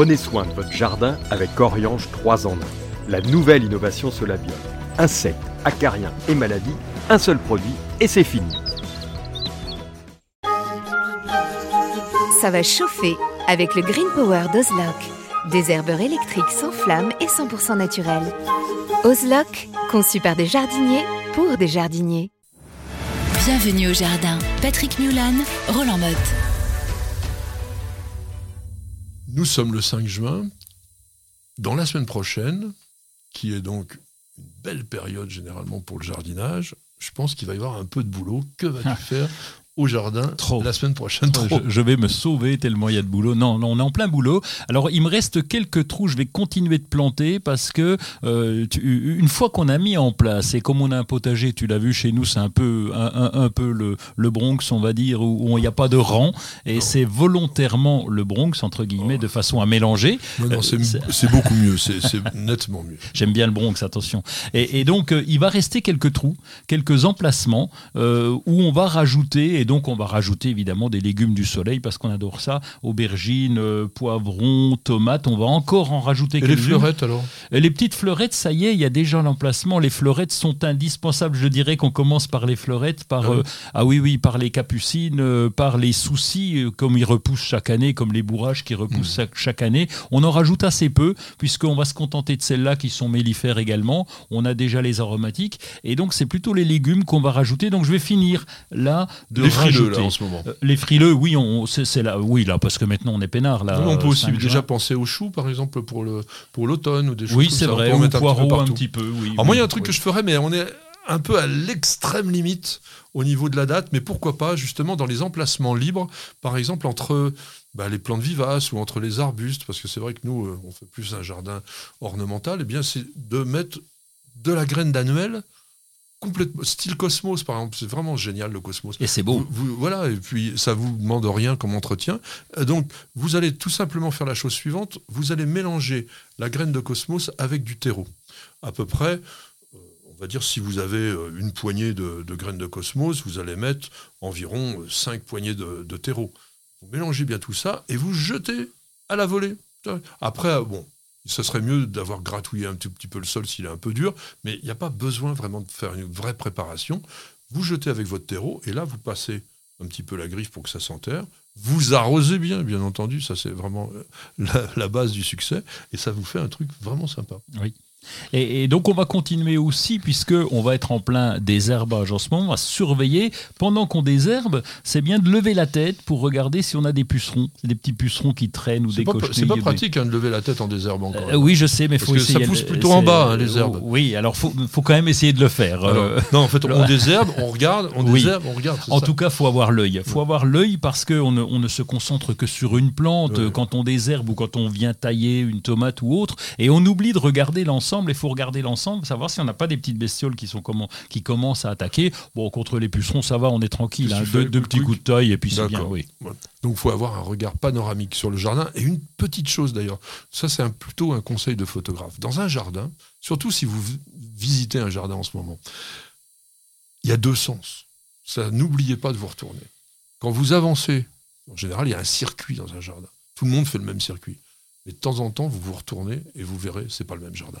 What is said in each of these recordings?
Prenez soin de votre jardin avec Oriange 3 en 1. La nouvelle innovation Solabium. Insectes, acariens et maladies, un seul produit et c'est fini. Ça va chauffer avec le Green Power d'Ozlock. Des herbeurs électriques sans flamme et 100% naturels. Ozlock, conçu par des jardiniers pour des jardiniers. Bienvenue au jardin. Patrick Mulan, Roland Motte. Nous sommes le 5 juin. Dans la semaine prochaine, qui est donc une belle période généralement pour le jardinage, je pense qu'il va y avoir un peu de boulot. Que vas-tu faire au jardin la semaine prochaine. Je, vais me sauver tellement il y a de boulot. Non, non, on est en plein boulot. Alors, il me reste quelques trous. Je vais continuer de planter parce que euh, une fois qu'on a mis en place, et comme on a un potager, tu l'as vu chez nous, c'est un peu, un, peu le, le, Bronx, on va dire, où il n'y a pas de rang. Et c'est volontairement le Bronx, entre guillemets, de façon à mélanger. Non, c'est euh, beaucoup mieux. C'est nettement mieux. J'aime bien le Bronx, attention. Et, donc, euh, il va rester quelques trous, quelques emplacements où on va rajouter donc on va rajouter évidemment des légumes du soleil parce qu'on adore ça. Aubergines, euh, poivrons, tomates. On va encore en rajouter Et les fleurettes alors? Les petites fleurettes, ça y est, il y a déjà l'emplacement. Les fleurettes sont indispensables. Je dirais qu'on commence par les fleurettes, par ah oui, euh, ah oui, oui, par les capucines, euh, par les soucis comme ils repoussent chaque année, comme les bourrages qui repoussent hmm. chaque année. On en rajoute assez peu puisqu'on va se contenter de celles-là qui sont mellifères également. On a déjà les aromatiques et donc c'est plutôt les légumes qu'on va rajouter. Donc je vais finir là de frileux là, en ce moment. Euh, les frileux, oui, on, c'est, là, oui là, parce que maintenant on est peinard là. on peut aussi déjà penser aux choux, par exemple, pour le pour l'automne ou des choses Oui, c'est vrai. Ou poireaux un, petit peu. Oui, Alors moi, il y a un truc que je ferais, mais on est un peu à l'extrême limite au niveau de la date, mais pourquoi pas justement dans les emplacements libres, par exemple entre bah, les plantes vivaces ou entre les arbustes, parce que c'est vrai que nous, euh, on fait plus un jardin ornemental, et eh bien c'est de mettre de la graine d'annuel complètement style Cosmos par exemple c'est vraiment génial le Cosmos. Et c'est beau. Voilà et puis ça vous demande rien comme entretien. Euh, donc vous allez tout simplement faire la chose suivante. Vous allez mélanger la graine de Cosmos avec du terreau. À peu près euh, on va dire si vous avez euh, une poignée de, graines de Cosmos vous allez mettre environ 5 poignées de, de terreau. Vous mélangez bien tout ça et vous jetez à la volée. Après bon ce serait mieux d'avoir gratouillé un tout petit peu le sol s'il est un peu dur, mais il n'y a pas besoin vraiment de faire une vraie préparation. Vous jetez avec votre terreau et là, vous passez un petit peu la griffe pour que ça s'enterre. Vous arrosez bien, bien entendu, ça c'est vraiment euh, la, la, base du succès, et ça vous fait un truc vraiment sympa. Oui. Et, donc on va continuer aussi, puisque on va être en plein désherbage en ce moment, on va surveiller. Pendant qu'on désherbe, c'est bien de lever la tête pour regarder si on a des pucerons, des petits pucerons qui traînent ou des pas, C'est pas pratique hein, de lever la tête en désherbe encore. Euh, oui, je sais, mais faut essayer. Ça pousse plutôt en bas, hein, les herbes. Oui, alors faut, faut quand même essayer de le faire. Euh. non, en fait, on désherbe, on regarde, on désherbe, on regarde. En tout cas, faut avoir l'œil. Faut avoir l'œil parce qu'on ne, on ne se concentre que sur une plante quand on désherbe ou quand on vient tailler une tomate ou autre, et on oublie de regarder l'ensemble. Il faut regarder l'ensemble ensemble, savoir si on n'a pas des petites bestioles qui, sont comment, qui commencent à attaquer. Bon, contre les pucerons, ça va, on est tranquille. Hein. deux, petits coups de taille et puis c'est bien. Oui. Donc il faut avoir un regard panoramique sur le jardin. Et une petite chose d'ailleurs, ça c'est un, plutôt un conseil de photographe. Dans un jardin, surtout si vous visitez un jardin en ce moment, il y a deux sens. Ça, n'oubliez pas de vous retourner. Quand vous avancez, en général, il y a un circuit dans un jardin. Tout le monde fait le même circuit. Mais de temps en temps, vous vous retournez et vous verrez, c'est pas le même jardin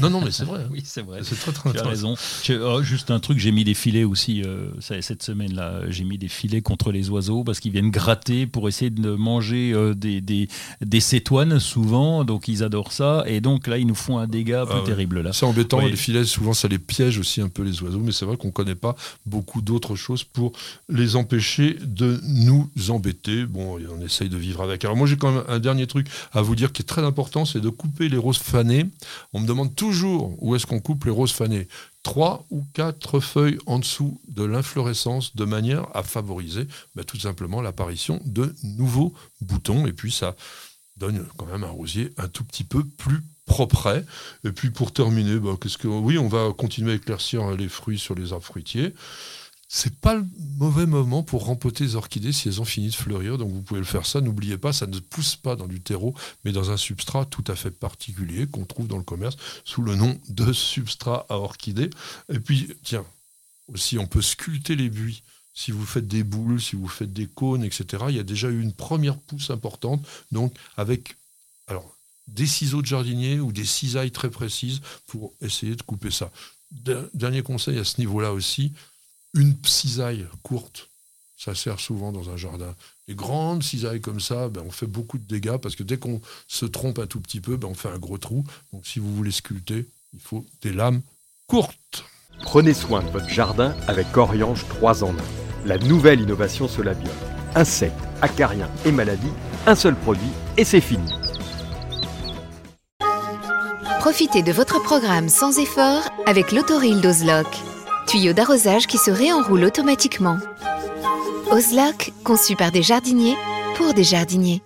non, non, mais c'est vrai. Hein. oui, c'est vrai. C'est très, très, tu as raison. Oh, juste un truc, j'ai mis des filets aussi euh, cette semaine-là. J'ai mis des filets contre les oiseaux parce qu'ils viennent gratter pour essayer de manger euh, des, des, des, cétoines souvent. Donc ils adorent ça. Et donc là, ils nous font un dégât ah, terrible. Là. C'est embêtant. Les filets, souvent, ça les piège aussi un peu les oiseaux. Mais c'est vrai qu'on ne connaît pas beaucoup d'autres choses pour les empêcher de nous embêter. Bon, on essaye de vivre avec. Alors moi, j'ai quand même un dernier truc à vous dire qui est très important c'est de couper les roses fanées. On me demande toujours où est-ce qu'on coupe les roses fanées. Trois ou quatre feuilles en dessous de l'inflorescence de manière à favoriser bah, tout simplement l'apparition de nouveaux boutons. Et puis ça donne quand même un rosier un tout petit peu plus propre. Et puis pour terminer, bah, qu'est-ce que oui, on va continuer à éclaircir les fruits sur les arbres fruitiers c'est pas le mauvais moment pour rempoter les orchidées si elles ont fini de fleurir. Donc vous pouvez le faire ça. N'oubliez pas, ça ne pousse pas dans du terreau, mais dans un substrat tout à fait particulier qu'on trouve dans le commerce sous le nom de substrat à orchidées. Et puis, tiens, aussi, on peut sculpter les buis. Si vous faites des boules, si vous faites des cônes, etc., il y a déjà eu une première pousse importante. Donc, avec des ciseaux de jardinier ou des cisailles très précises pour essayer de couper ça. Dernier conseil à ce niveau-là aussi, une cisaille courte, ça sert souvent dans un jardin. Les grandes cisailles comme ça, ben, on fait beaucoup de dégâts parce que dès qu'on se trompe un tout petit peu, ben, on fait un gros trou. Donc si vous voulez sculpter, il faut des lames courtes. Prenez soin de votre jardin avec Coriange 3 en 1. La nouvelle innovation Solabium. Insectes, acariens et maladies, un seul produit et c'est fini. Profitez de votre programme sans effort avec l'autoril d'Ozlock. Tuyau d'arrosage qui se réenroule automatiquement. Ozlock, conçu par des jardiniers pour des jardiniers.